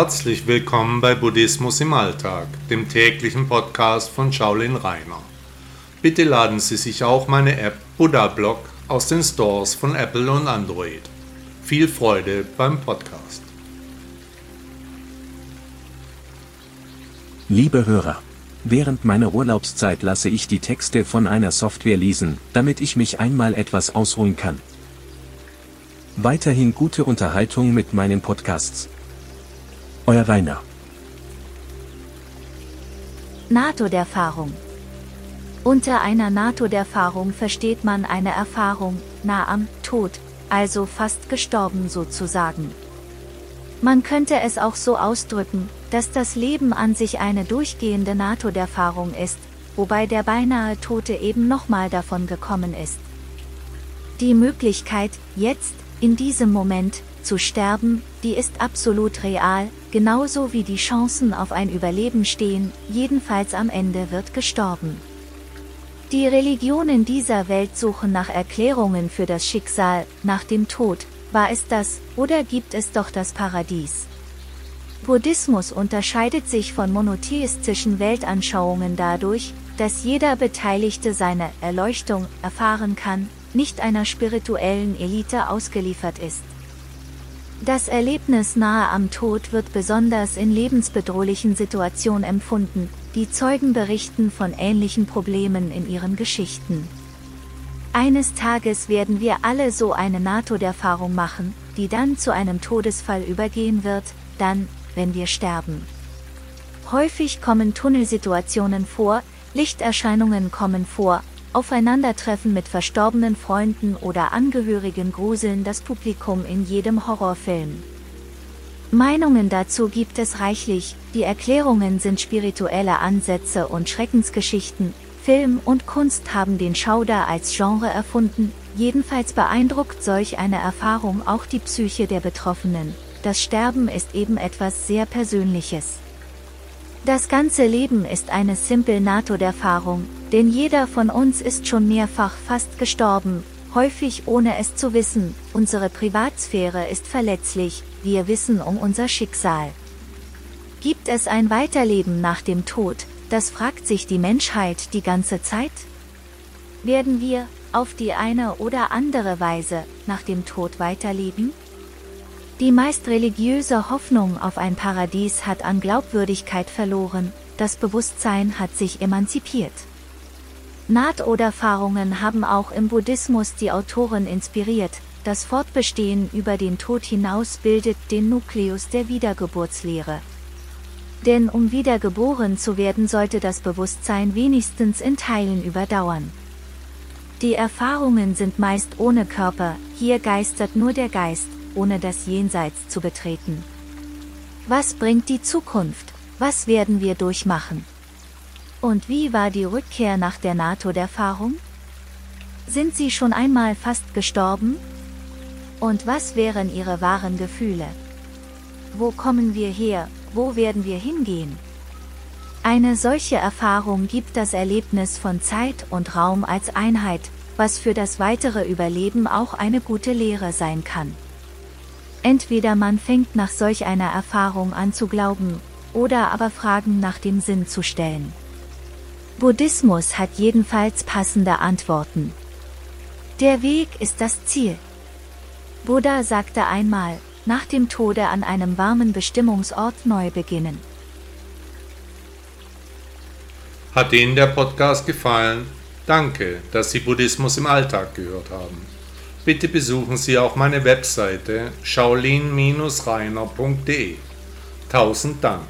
Herzlich willkommen bei Buddhismus im Alltag, dem täglichen Podcast von Shaolin Rainer. Bitte laden Sie sich auch meine App Buddha Blog aus den Stores von Apple und Android. Viel Freude beim Podcast. Liebe Hörer, während meiner Urlaubszeit lasse ich die Texte von einer Software lesen, damit ich mich einmal etwas ausruhen kann. Weiterhin gute Unterhaltung mit meinen Podcasts. Euer Rainer. Nahtoderfahrung. Unter einer Nahtoderfahrung versteht man eine Erfahrung, nah am Tod, also fast gestorben sozusagen. Man könnte es auch so ausdrücken, dass das Leben an sich eine durchgehende Nahtoderfahrung ist, wobei der beinahe Tote eben nochmal davon gekommen ist. Die Möglichkeit, jetzt, in diesem Moment, zu sterben, die ist absolut real, genauso wie die Chancen auf ein Überleben stehen, jedenfalls am Ende wird gestorben. Die Religionen dieser Welt suchen nach Erklärungen für das Schicksal, nach dem Tod, war es das, oder gibt es doch das Paradies? Buddhismus unterscheidet sich von monotheistischen Weltanschauungen dadurch, dass jeder Beteiligte seine Erleuchtung erfahren kann, nicht einer spirituellen Elite ausgeliefert ist. Das Erlebnis nahe am Tod wird besonders in lebensbedrohlichen Situationen empfunden, die Zeugen berichten von ähnlichen Problemen in ihren Geschichten. Eines Tages werden wir alle so eine Nahtoderfahrung machen, die dann zu einem Todesfall übergehen wird, dann, wenn wir sterben. Häufig kommen Tunnelsituationen vor, Lichterscheinungen kommen vor, Aufeinandertreffen mit verstorbenen Freunden oder Angehörigen gruseln das Publikum in jedem Horrorfilm. Meinungen dazu gibt es reichlich, die Erklärungen sind spirituelle Ansätze und Schreckensgeschichten, Film und Kunst haben den Schauder als Genre erfunden, jedenfalls beeindruckt solch eine Erfahrung auch die Psyche der Betroffenen. Das Sterben ist eben etwas sehr Persönliches. Das ganze Leben ist eine simple Nahtoderfahrung, denn jeder von uns ist schon mehrfach fast gestorben, häufig ohne es zu wissen, unsere Privatsphäre ist verletzlich, wir wissen um unser Schicksal. Gibt es ein Weiterleben nach dem Tod, das fragt sich die Menschheit die ganze Zeit? Werden wir, auf die eine oder andere Weise, nach dem Tod weiterleben? Die meist religiöse Hoffnung auf ein Paradies hat an Glaubwürdigkeit verloren, das Bewusstsein hat sich emanzipiert. Nahtoderfahrungen haben auch im Buddhismus die Autoren inspiriert, das Fortbestehen über den Tod hinaus bildet den Nukleus der Wiedergeburtslehre. Denn um wiedergeboren zu werden sollte das Bewusstsein wenigstens in Teilen überdauern. Die Erfahrungen sind meist ohne Körper, hier geistert nur der Geist, ohne das Jenseits zu betreten. Was bringt die Zukunft? Was werden wir durchmachen? Und wie war die Rückkehr nach der NATO-Erfahrung? Sind Sie schon einmal fast gestorben? Und was wären Ihre wahren Gefühle? Wo kommen wir her, wo werden wir hingehen? Eine solche Erfahrung gibt das Erlebnis von Zeit und Raum als Einheit, was für das weitere Überleben auch eine gute Lehre sein kann. Entweder man fängt nach solch einer Erfahrung an zu glauben, oder aber Fragen nach dem Sinn zu stellen. Buddhismus hat jedenfalls passende Antworten. Der Weg ist das Ziel. Buddha sagte einmal, nach dem Tode an einem warmen Bestimmungsort neu beginnen. Hat Ihnen der Podcast gefallen? Danke, dass Sie Buddhismus im Alltag gehört haben. Bitte besuchen Sie auch meine Webseite shaolin-reiner.de. Tausend Dank.